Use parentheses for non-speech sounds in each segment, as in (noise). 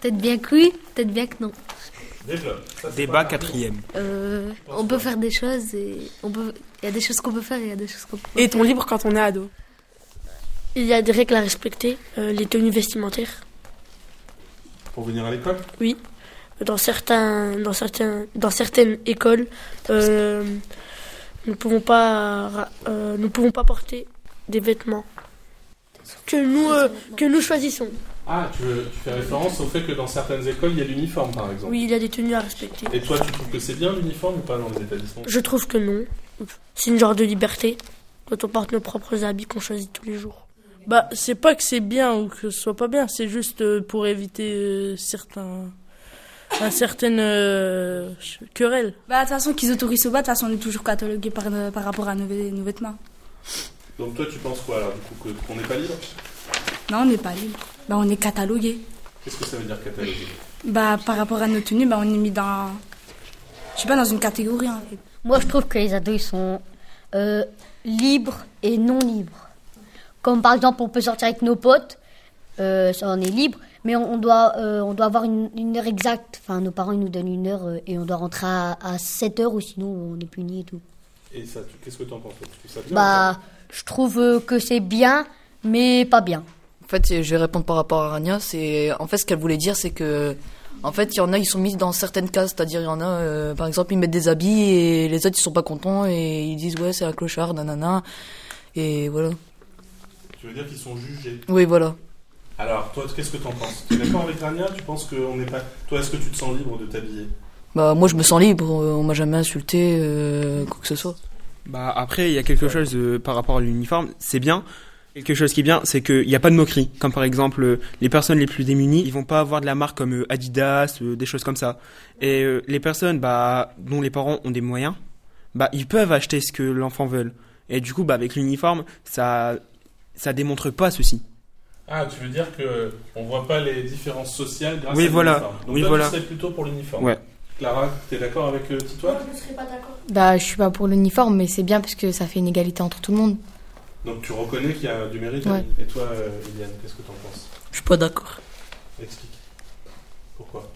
Peut-être bien que oui, peut-être bien que non. Ça, Débat quatrième. Euh, on peut faire des choses et on peut. Il y a des choses qu'on peut faire et il y a des choses qu'on peut pas. Et ton libre quand on est ado? Il y a des règles à respecter, euh, les tenues vestimentaires. Pour venir à l'école? Dans, certains, dans, certains, dans certaines écoles, euh, nous ne pouvons pas, euh, nous pouvons pas porter des vêtements que nous, euh, que nous choisissons. Ah, tu, veux- tu fais référence au fait que dans certaines écoles, il y a l'uniforme, par exemple. Oui, il y a des tenues à respecter. Et toi, tu trouves que c'est bien l'uniforme ou pas dans les établissements? Je trouve que non. C'est une genre de liberté. Quand on porte nos propres habits qu'on choisit tous les jours. Bah, c'est pas que c'est bien ou que ce soit pas bien, c'est juste euh, pour éviter euh, certains, un certaine euh, querelle. Bah, de toute façon, qu'ils autorisent ou pas, de toute façon, on est toujours catalogué par, euh, par rapport à nos, vê- nos vêtements. Donc toi, tu penses quoi alors, du coup, qu'on n'est pas libre? Non, on n'est pas libre. Bah, on est catalogué. Qu'est-ce que ça veut dire cataloguer Bah, par rapport à nos tenues, bah, on est mis dans. Je sais pas, dans une catégorie, en fait. Moi, je trouve que les ados, ils sont euh, libres et non libres. Comme par exemple, on peut sortir avec nos potes, euh, ça on est libre, mais on, on doit, euh, on doit avoir une, une heure exacte. Enfin, nos parents, ils nous donnent une heure euh, et on doit rentrer à, à 7 heures ou sinon on est puni et tout. Et ça, qu'est-ce que tu en penses toi? Tu trouves ça bien Bah, je trouve euh, que c'est bien, mais pas bien. En fait, je vais répondre par rapport à Rania. C'est en fait ce qu'elle voulait dire, c'est que en fait, il y en a, ils sont mis dans certaines cases, c'est-à-dire il y en a, euh, par exemple, ils mettent des habits et les autres ils sont pas contents et ils disent ouais c'est un clochard, nanana, et voilà. Tu veux dire qu'ils sont jugés? Oui, voilà. Alors, toi, qu'est-ce que tu en penses? Tu es d'accord avec Rania Tu penses qu'on n'est pas. Toi, est-ce que tu te sens libre de t'habiller? Bah moi je me sens libre, on m'a jamais insulté, euh, quoi que ce soit. Bah après, il y a quelque chose euh, par rapport à l'uniforme, c'est bien. Quelque chose qui est bien, c'est qu'il n'y a pas de moquerie. Comme par exemple, euh, les personnes les plus démunies, ils vont pas avoir de la marque comme euh, Adidas, euh, des choses comme ça. Et les personnes bah, dont les parents ont des moyens, bah, ils peuvent acheter ce que l'enfant veut. Et du coup, bah, avec l'uniforme, ça ça démontre pas ceci. Ah, tu veux dire que on voit pas les différences sociales grâce Oui, à voilà. l'uniforme. Donc Oui, toi, voilà. tu serais plutôt pour l'uniforme. Ouais. Clara, t'es d'accord avec euh, Titoine Bah, je suis pas pour l'uniforme, mais c'est bien parce que ça fait une égalité entre tout le monde. Donc tu reconnais qu'il y a du mérite Ouais. Et toi, euh, Eliane, qu'est-ce que tu en penses? Je suis pas d'accord. Explique. Pourquoi?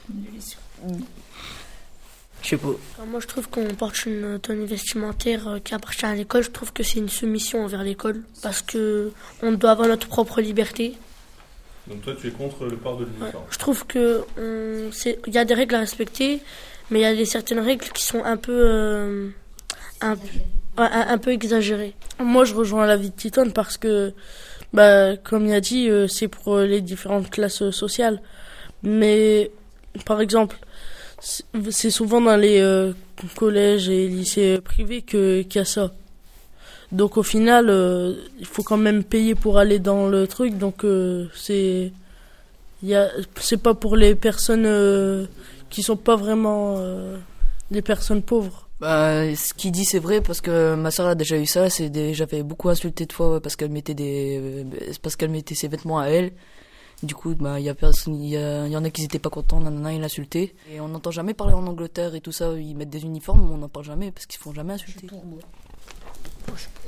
Je sais pas. Alors, moi, je trouve qu'on porte une tenue vestimentaire euh, qui appartient à l'école. Je trouve que c'est une soumission envers l'école parce que on doit avoir notre propre liberté. Donc toi, tu es contre le port de Ouais. l'uniforme. Je trouve que on- y a des règles à respecter, mais il y a des certaines règles qui sont un peu, euh, un, peu- un, peu exagérées. Moi, je rejoins l'avis de Titone parce que, bah, comme il a dit, euh, c'est pour euh, les différentes classes euh, sociales. Mais, par exemple, c'est- souvent dans les collèges et lycées privés que qu'il y a ça. Donc au final, il faut quand même payer pour aller dans le truc. Donc euh, c'est, y a, c'est pas pour les personnes qui sont pas vraiment des personnes pauvres. Bah, ce qu'il dit c'est vrai parce que ma soeur a déjà eu ça. C'est des... j'avais beaucoup insulté de fois parce qu'elle mettait des, euh, parce qu'elle mettait ses vêtements à elle. Du coup, bah, il y a personne, il y, a- y en a qui étaient pas contents, nanana, ils l'insultaient. Et on n'entend jamais parler en Angleterre et tout ça. Ils mettent des uniformes, mais on n'en parle jamais parce qu'ils font jamais insulter.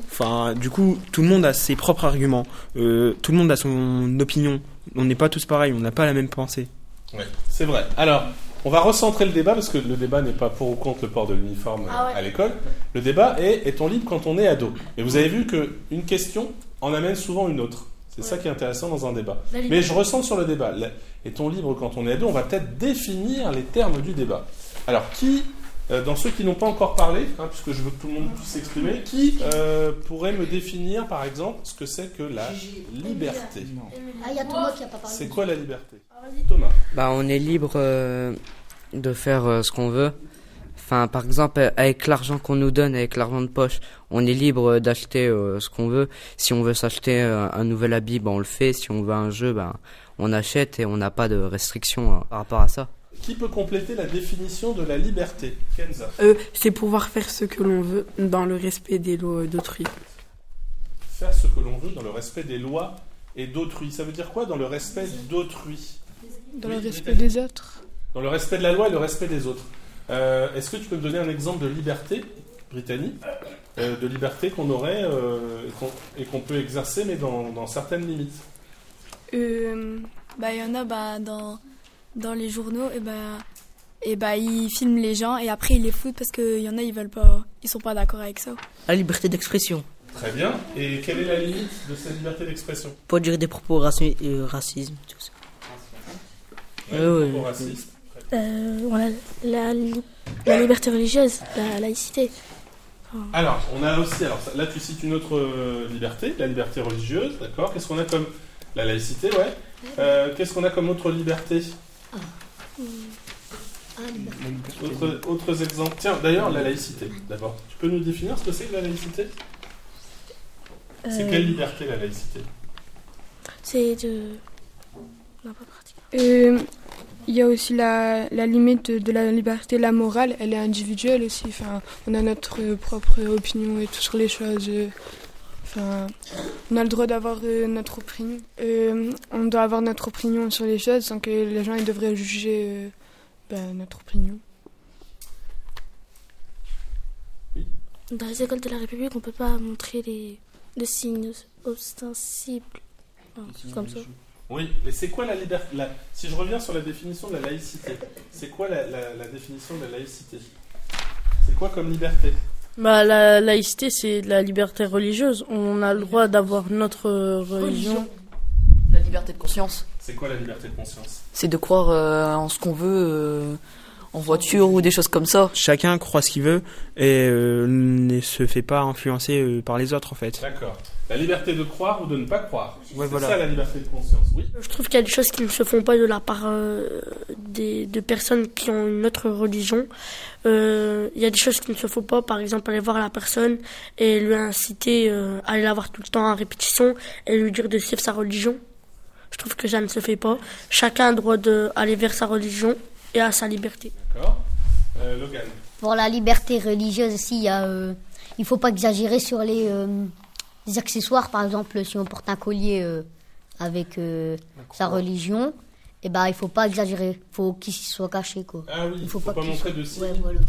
Enfin, du coup, tout le monde a ses propres arguments. Euh, tout le monde a son opinion. On n'est pas tous pareils, on n'a pas la même pensée. Ouais, c'est vrai. Alors, on va recentrer le débat parce que le débat n'est pas pour ou contre le port de l'uniforme Ah ouais. à l'école. Le débat est est-on libre quand on est ado? Et vous avez vu que une question en amène souvent une autre. C'est ça qui est intéressant dans un débat. Mais je recentre sur le débat. Est-on libre quand on est ado? On va peut-être définir les termes du débat. Alors, qui, euh, dans ceux qui n'ont pas encore parlé, hein, puisque je veux que tout le monde puisse s'exprimer, qui euh, pourrait me définir, par exemple, ce que c'est que la liberté Ah, il y a Thomas qui a pas parlé. C'est quoi la liberté Thomas Bah, on est libre euh, de faire euh, ce qu'on veut. Enfin, par exemple, avec l'argent qu'on nous donne, avec l'argent de poche, on est libre d'acheter euh, ce qu'on veut. Si on veut s'acheter euh, un nouvel habit, bah, on le fait. Si on veut un jeu, bah, on achète et on n'a pas de restrictions euh, par rapport à ça. Qui peut compléter la définition de la liberté? Kenza. Euh, c'est pouvoir faire ce que l'on veut dans le respect des lois d'autrui. Faire ce que l'on veut dans le respect des lois et d'autrui. Ça veut dire quoi dans le respect d'autrui? Dans Oui, le respect des autres. Dans le respect de la loi et le respect des autres. Euh, Est-ce que tu peux me donner un exemple de liberté, Brittany euh, De liberté qu'on aurait euh, et qu'on- peut exercer, mais dans, dans certaines limites? Euh, bah, il y en a bah, dans, dans les journaux, et ben, et ben, ils filment les gens et après ils les foutent parce qu'il y en a, ils veulent pas, ils sont pas d'accord avec ça. La liberté d'expression. Très bien. Et quelle est la limite de cette liberté d'expression? Pas dire des propos raci- euh, racisme, tout ça. Ouais, racistes. Euh, on a la, li- la liberté religieuse, la laïcité. Alors, on a aussi, alors là tu cites une autre euh, liberté, la liberté religieuse, d'accord? Qu'est-ce qu'on a comme la laïcité, ouais. Euh, Qu'est-ce qu'on a comme autre liberté? Autre- Autres exemples. Tiens, d'ailleurs, la laïcité, d'abord. Tu peux nous définir ce que c'est que la laïcité? C'est Euh, quelle liberté la laïcité? C'est de. Non, pas pratique. Euh, Il y a aussi la, la limite de, de la liberté, la morale, elle est individuelle aussi. Enfin, on a notre euh, propre opinion et tout sur les choses. Enfin, on a le droit d'avoir euh, notre opinion. Euh, on doit avoir notre opinion sur les choses sans que les gens ils devraient juger euh, ben, notre opinion. Dans les écoles de la République, on peut pas montrer les, les signes ostensibles. Enfin, comme ça. Oui, mais c'est quoi la liberté la- Si je reviens sur la définition de la laïcité, c'est quoi la, la- la définition de la laïcité? C'est quoi comme liberté? Bah, la laïcité, c'est de la liberté religieuse. On a le droit d'avoir notre religion. La liberté de conscience. C'est quoi la liberté de conscience? C'est de croire euh, en ce qu'on veut, euh, en voiture ou des choses comme ça. Chacun croit ce qu'il veut et euh, ne se fait pas influencer euh, par les autres en fait. D'accord. La liberté de croire ou de ne pas croire. Ouais, c'est voilà. ça la liberté de conscience, oui. Je trouve qu'il y a des choses qui ne se font pas de la part euh, des, de personnes qui ont une autre religion. Euh, Il y a des choses qui ne se font pas, par exemple aller voir la personne et lui inciter euh, à aller la voir tout le temps en répétition et lui dire de suivre sa religion. Je trouve que ça ne se fait pas. Chacun a le droit d'aller vers sa religion et à sa liberté. D'accord. Euh, Logan. Pour la liberté religieuse aussi, il y a, euh, il faut pas exagérer sur les, euh, les accessoires. Par exemple, si on porte un collier euh, avec euh, sa religion, eh ben, il faut pas exagérer. Il faut qu'il soit caché. Quoi. Ah oui, il faut faut pas, montrer soit- de signes. Ouais, voilà.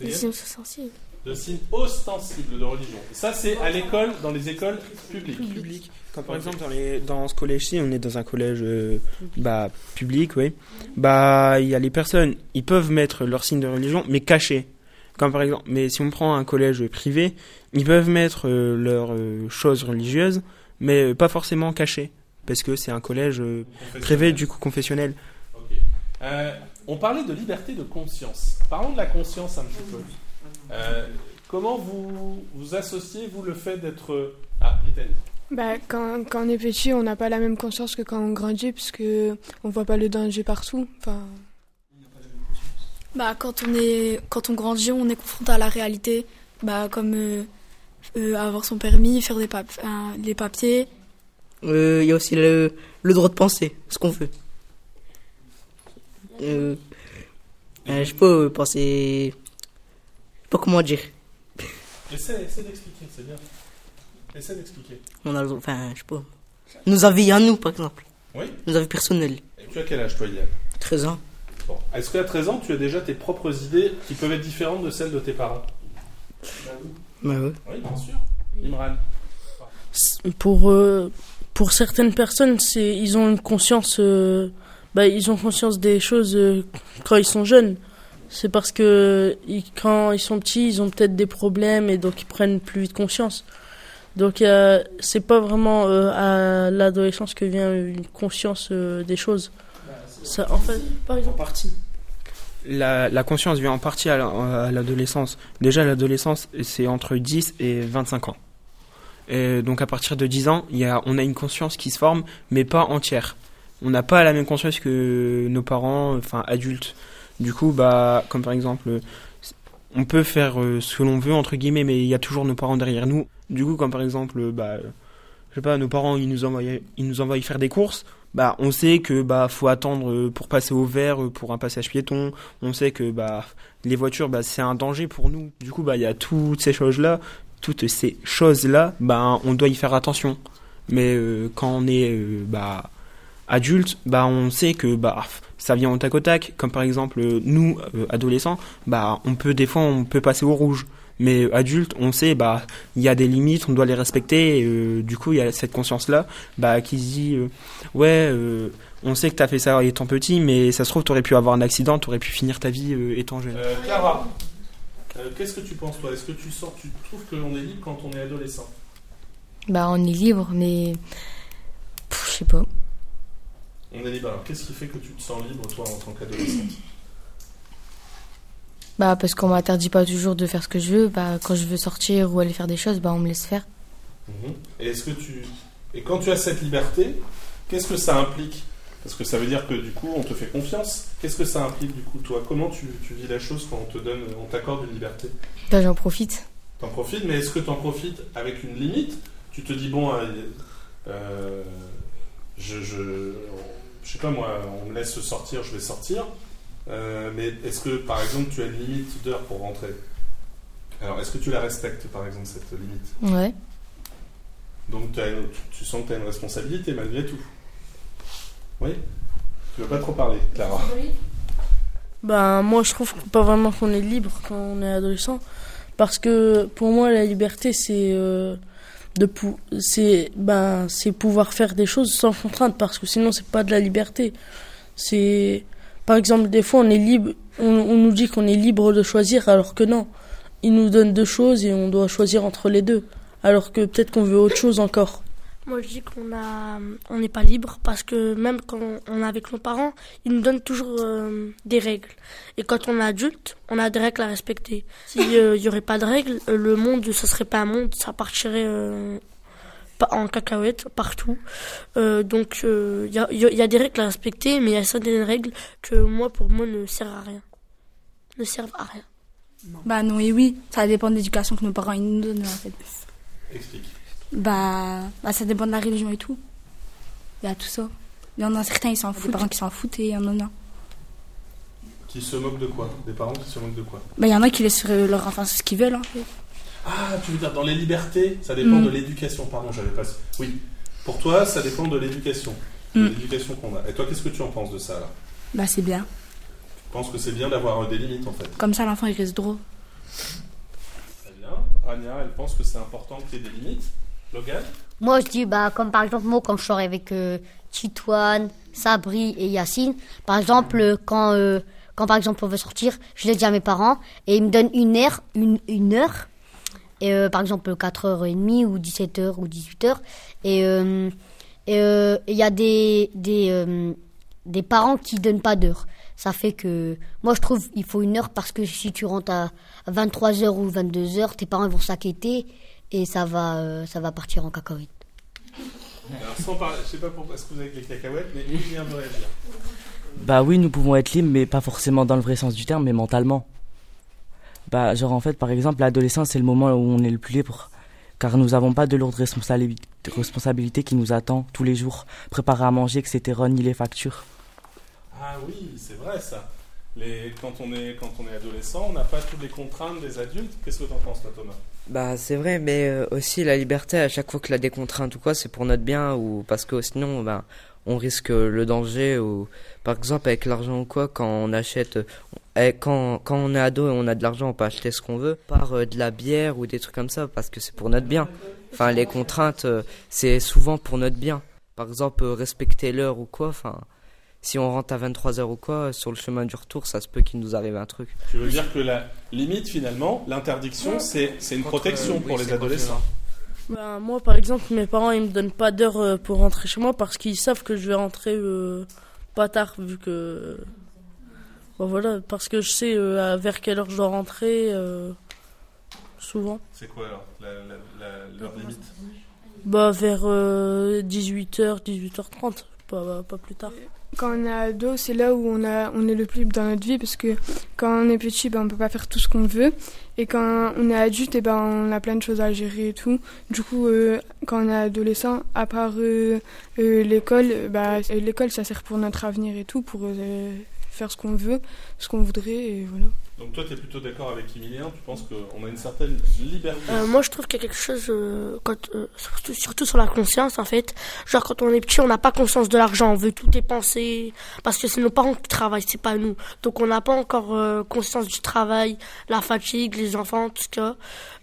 Les signes sensibles. De signes ostensibles de religion. Et ça, c'est à l'école, dans les écoles publiques. Public. Comme par exemple dans, les, dans ce collège-ci, on est dans un collège euh, bah, public, oui. Bah, il y a les personnes, ils peuvent mettre leur signe de religion, mais caché. Comme par exemple, mais si on prend un collège privé, ils peuvent mettre euh, leurs euh, choses religieuses, mais pas forcément cachées, parce que c'est un collège privé du coup confessionnel. On parlait de liberté de conscience. Parlons de la conscience un petit peu. Comment vous, vous associez, vous, le fait d'être... Ah, Litaine. Bah, quand, quand on est petit, on n'a pas la même conscience que quand on grandit, parce que on voit pas le danger partout. Enfin, Bah, quand on est, quand on grandit, on est confronté à la réalité, bah, comme euh, euh, avoir son permis, faire des pap- euh, les papiers. Euh, Il y a aussi le, le droit de penser, ce qu'on veut. Euh, euh, je peux penser. Je sais pas comment dire. Essaie, essaie d'expliquer, c'est bien. Essaie d'expliquer. On a le droit- Enfin, je sais pas. Nos avis à nous, par exemple. Oui. Nos avis personnels. Et tu as quel âge, toi, Yann? 13 ans. Bon. Est-ce qu'à 13 ans, tu as déjà tes propres idées qui peuvent être différentes de celles de tes parents? Bah ouais. Oui, bien sûr. Imran. Pour, euh, pour certaines personnes, c'est, ils ont une conscience, euh, bah, ils ont conscience des choses euh, quand ils sont jeunes. C'est parce que ils- quand ils sont petits, ils ont peut-être des problèmes et donc ils prennent plus vite conscience. Donc euh, c'est pas vraiment euh, à l'adolescence que vient une conscience euh, des choses. En fait, par exemple, La, la conscience vient en partie à la- à l'adolescence. Déjà, l'adolescence, c'est entre 10 et 25 ans. Et donc, à partir de 10 ans, on a une conscience qui se forme, mais pas entière. On n'a pas la même conscience que nos parents, enfin adultes. Du coup, bah, comme par exemple, on peut faire euh, ce que l'on veut, entre guillemets, mais il y a toujours nos parents derrière nous. Du coup, comme par exemple, bah, je sais pas, nos parents, ils nous envoient, ils nous faire des courses. Bah, on sait que bah faut attendre euh, pour passer au vert euh, pour un passage piéton. On sait que bah les voitures, bah c'est un danger pour nous. Du coup, bah il y a toutes ces choses là, toutes ces choses là, bah on doit y faire attention. Mais euh, quand on est euh, bah adulte, bah on sait que bah ça vient au tac au tac. Comme par exemple euh, nous euh, adolescents, bah on peut des fois on peut passer au rouge. Mais euh, adulte, on sait bah il y a des limites, on doit les respecter. Et, euh, du coup, il y a cette conscience là, bah qui se dit euh, ouais, euh, on sait que t'as fait ça étant petit, mais ça se trouve, t'aurais pu avoir un accident, t'aurais pu finir ta vie euh, étant jeune. Euh, Clara, euh, qu'est-ce que tu penses toi? Est-ce que tu sors, tu trouves qu'on est libre quand on est adolescent? Bah, on est libre, mais. Je sais pas. On est libre. Alors qu'est-ce qui fait que tu te sens libre toi en tant qu'adolescente (clears throat) Bah, parce qu'on m'interdit pas toujours de faire ce que je veux. Bah, quand je veux sortir ou aller faire des choses, bah, on me laisse faire. Mhm. Et est-ce que tu et quand tu as cette liberté, qu'est-ce que ça implique? Parce que ça veut dire que du coup, on te fait confiance. Qu'est-ce que ça implique du coup toi? Comment tu, tu vis la chose quand on te donne, on t'accorde une liberté? Bah, j'en profite. T'en profites, mais est-ce que t'en profites avec une limite? Tu te dis bon, euh, euh, je, je, je sais pas moi, on me laisse sortir, je vais sortir. Euh, mais est-ce que par exemple tu as une limite d'heure pour rentrer? Alors est-ce que tu la respectes par exemple cette limite? Ouais. Donc t'as une- tu, tu sens que tu as une responsabilité malgré tout. Oui? Tu veux pas trop parler, Clara? Ben, moi, je trouve pas vraiment qu'on est libre quand on est adolescent. Parce que pour moi, la liberté, c'est euh, de c'est ben, c'est pouvoir faire des choses sans contrainte. Parce que sinon, c'est pas de la liberté. C'est. Par exemple, des fois, on est libre. On, on nous dit qu'on est libre de choisir, alors que non. Ils nous donnent deux choses et on doit choisir entre les deux. Alors que peut-être qu'on veut autre chose encore. Moi, je dis qu'on a, on n'est pas libre parce que même quand on est avec nos parents, ils nous donnent toujours euh, des règles. Et quand on est adulte, on a des règles à respecter. S'il (laughs) n'y aurait pas de règles, euh, le monde, ça serait pas un monde, ça partirait euh, pas en cacahuète partout. Euh, donc, il y, a, y a- y a des règles à respecter, mais il y a certaines règles que moi, pour moi, ne servent à rien. Ne servent à rien. Bah non et oui, ça dépend de l'éducation que nos parents ils nous donnent en fait. Explique. Bah, bah ça dépend de la religion et tout. Il y a tout ça. Il y en a certains ils s'en foutent, des parents qui s'en foutent et il y en a. Qui se moquent de quoi? Des parents qui se moquent de quoi? Bah il y en a qui laissent faire leur enfant ce qu'ils veulent en fait. Ah, tu veux dire dans les libertés, ça dépend Mm. de l'éducation. Pardon, j'avais pas. Oui. Pour toi, ça dépend de l'éducation. De Mm. l'éducation qu'on a. Et toi, qu'est-ce que tu en penses de ça là? Bah c'est bien. Tu penses que c'est bien d'avoir euh, des limites en fait? Comme ça l'enfant il reste droit. Très bien. Rania, elle pense que c'est important qu'il y ait des limites? Moi, je dis, bah, comme par exemple, moi, quand je sors avec euh, Titouane, Sabri et Yacine, par exemple, euh, quand, euh, quand par exemple on veut sortir, je le dis à mes parents et ils me donnent une heure, une, une heure, et euh, par exemple 4h30 ou 17h ou 18h, et il y a des, des, des parents qui donnent pas d'heure. Ça fait que, moi je trouve il faut une heure parce que si tu rentres à 23h ou 22h, tes parents vont s'inquiéter et ça va, euh, ça va partir en cacahuète. Alors, sans parler, je sais pas pourquoi est-ce que vous avez les cacahuètes, mais Julien veut réagir. Bah oui, nous pouvons être libres, mais pas forcément dans le vrai sens du terme, mais mentalement. Bah, genre en fait, par exemple, l'adolescence, c'est le moment où on est le plus libre, car nous n'avons pas de lourdes responsabili- responsabilités qui nous attendent tous les jours, préparer à manger, etc., ni les factures. Ah oui, c'est vrai ça. Quand, on est, adolescent, on n'a pas toutes les contraintes des adultes. Qu'est-ce que t'en penses, toi, Thomas? Bah c'est vrai, mais euh, aussi la liberté à chaque fois qu'il y a des contraintes ou quoi, c'est pour notre bien ou parce que sinon, bah, on risque le danger ou par exemple avec l'argent ou quoi, quand on achète, eh, quand quand on est ado et on a de l'argent, on peut acheter ce qu'on veut, par euh, de la bière ou des trucs comme ça parce que c'est pour notre bien. Enfin les contraintes, euh, c'est souvent pour notre bien. Par exemple euh, respecter l'heure ou quoi, enfin. Si on rentre à 23h ou quoi, sur le chemin du retour, ça se peut qu'il nous arrive un truc. Tu veux dire que la limite, finalement, l'interdiction, c'est c'est une protection pour les adolescents Ben, moi, par exemple, mes parents, ils me donnent pas d'heure euh, pour rentrer chez moi parce qu'ils savent que je vais rentrer euh, pas tard, vu que. Bon, voilà, parce que je sais euh, vers quelle heure je dois rentrer, euh, souvent. C'est quoi alors la- la- la- leur limite Bah, vers euh, 18h, 18h30, pas, pas plus tard. Quand on est ado, c'est là où on, a, on est le plus dans notre vie parce que quand on est petit, ben, on peut pas faire tout ce qu'on veut. Et quand on est adulte, et ben, on a plein de choses à gérer et tout. Du coup, euh, quand on est adolescent, à part euh, euh, l'école, bah, l'école, ça sert pour notre avenir et tout, pour faire ce qu'on veut, ce qu'on voudrait, et voilà. Donc toi, tu es plutôt d'accord avec Emilien Tu penses qu'on a une certaine liberté Euh, moi, je trouve qu'il y a quelque chose, euh, quand, euh, surtout, sur la conscience, en fait. Genre, quand on est petit, on n'a pas conscience de l'argent, on veut tout dépenser, parce que c'est nos parents qui travaillent, c'est pas nous. Donc, on n'a pas encore euh, conscience du travail, la fatigue, les enfants, tout ça.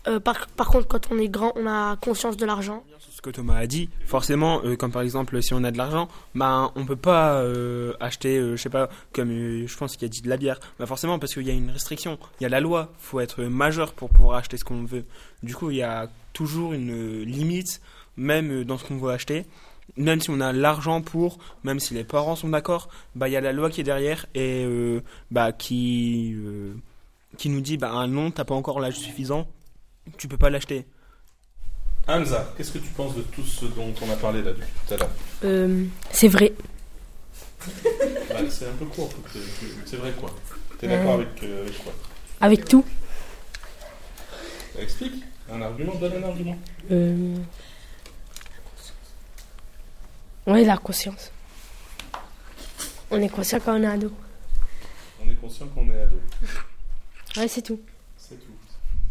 Euh, par, par contre, quand on est grand, on a conscience de l'argent. Que Thomas a dit, forcément, euh, comme par exemple si on a de l'argent, ben on peut pas euh, acheter, euh, je sais pas, comme euh, je pense qu'il a dit de la bière, ben forcément parce qu'il y a une restriction, il y a la loi, faut être majeur pour pouvoir acheter ce qu'on veut. Du coup, il y a toujours une limite, même dans ce qu'on veut acheter. Même si on a l'argent pour, même si les parents sont d'accord, bah il y a la loi qui est derrière et bah qui qui nous dit bah non t'as pas encore l'âge suffisant, tu peux pas l'acheter. Hamza, qu'est-ce que tu penses de tout ce dont on a parlé là depuis tout à l'heure Euh, c'est vrai. Bah, C'est un peu court, c'est vrai quoi. T'es d'accord Euh. avec, euh, avec quoi Avec tout. Explique, un argument, donne un argument. Euh... Ouais, la conscience. On est conscient quand on est ado. On est conscient qu'on est ado. Ouais, c'est tout. C'est tout.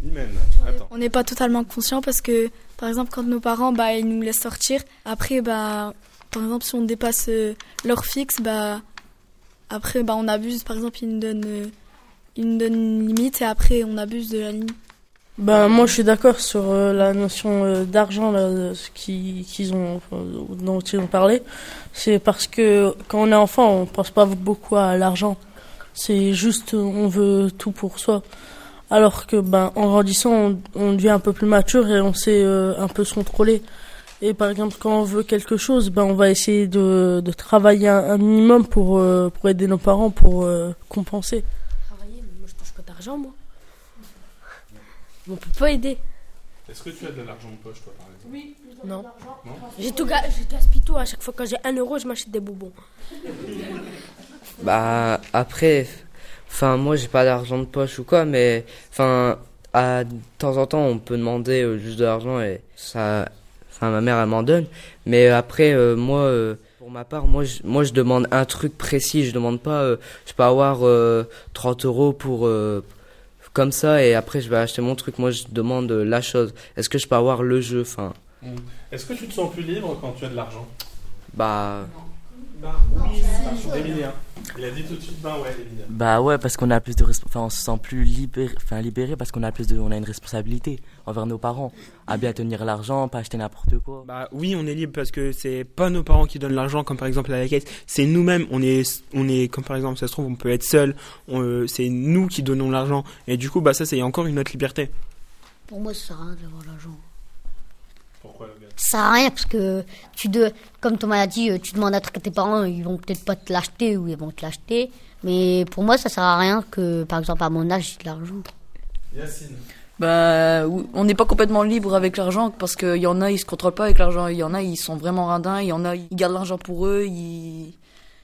Imen, attends. On n'est pas totalement conscient parce que, par exemple, quand nos parents, bah, ils nous laissent sortir, après, bah, par exemple, si on dépasse euh, l'heure fixe, bah, après, bah, on abuse. Par exemple, ils nous donnent, euh, ils nous donnent une limite et après, on abuse de la limite. Ben, moi, je suis d'accord sur euh, la notion euh, d'argent là, de ce qui- qu'ils ont, enfin, dont ils ont parlé. C'est parce que quand on est enfant, on pense pas beaucoup à l'argent. C'est juste, on veut tout pour soi. Alors que, ben, en grandissant, on, on devient un peu plus mature et on sait euh, un peu se contrôler. Et par exemple, quand on veut quelque chose, ben, on va essayer de, de travailler un, un minimum pour, euh, pour aider nos parents, pour euh, compenser. Travailler, mais moi je touche pas d'argent, moi. On peut pas aider. Est-ce que tu as de l'argent de poche, toi, par exemple? Oui. Non. Non? J'ai tout, ga- je gaspille tout. À chaque fois, quand j'ai un euro, je m'achète des bonbons. Bah après, enfin moi j'ai pas d'argent de poche ou quoi, mais enfin à de temps en temps on peut demander euh, juste de l'argent et ça, enfin ma mère elle m'en donne, mais après euh, moi euh, pour ma part moi je, moi je demande un truc précis, je demande pas, euh, je peux avoir euh, 30 euros pour euh, comme ça et après je vais acheter mon truc, moi je demande euh, la chose. Est-ce que je peux avoir le jeu, enfin. Mm. Est-ce que tu te sens plus libre quand tu as de l'argent? Bah. Bah oui, Emilien. Il a dit tout de suite, ben ouais, Emilien. Bah ouais, parce qu'on a plus de enfin on se sent plus libéré, enfin libéré parce qu'on a plus de, on a une responsabilité envers nos parents, à bien tenir l'argent, pas acheter n'importe quoi. Bah oui, on est libre parce que c'est pas nos parents qui donnent l'argent comme par exemple à la caisse, c'est nous-mêmes. On est, on est comme par exemple, ça se trouve, on peut être seul. euh, c'est nous qui donnons l'argent et du coup, bah ça c'est encore une autre liberté. Pour moi, ça sert à rien d'avoir l'argent. Pourquoi le gars? Ça sert à rien parce que tu de, comme Thomas a dit, euh, tu demandes un truc à tes parents, ils vont peut-être pas te l'acheter ou ils vont te l'acheter. Mais pour moi, ça sert à rien que, par exemple, à mon âge, j'ai de l'argent. Yacine. Bah, on n'est pas complètement libre avec l'argent parce qu'il y en a, ils se contrôlent pas avec l'argent. Il y en a, ils sont vraiment radins. Il y en a, ils gardent l'argent pour eux. Ils,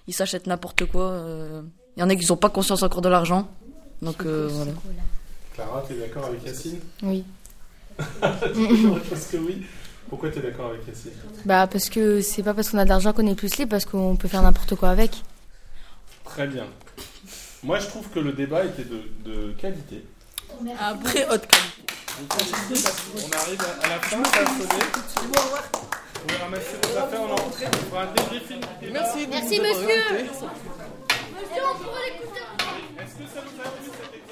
ils s'achètent n'importe quoi. euh. Il y en a qui n'ont pas conscience encore de l'argent. Donc euh, voilà. Clara, tu es d'accord avec Yacine? Oui. (laughs) Parce que oui. Pourquoi tu es d'accord avec Cassie Bah parce que c'est pas parce qu'on a de l'argent qu'on est plus libre, parce qu'on peut faire n'importe quoi avec. Très bien. Moi je trouve que le débat était de, de qualité. À ah très haute qualité. On arrive à, la fin, ça a sonné. On va ramasser vos affaires, on en on fera un débriefing. Merci, merci monsieur. Monsieur, on pourra l'écouter. Est-ce que ça vous a plu cette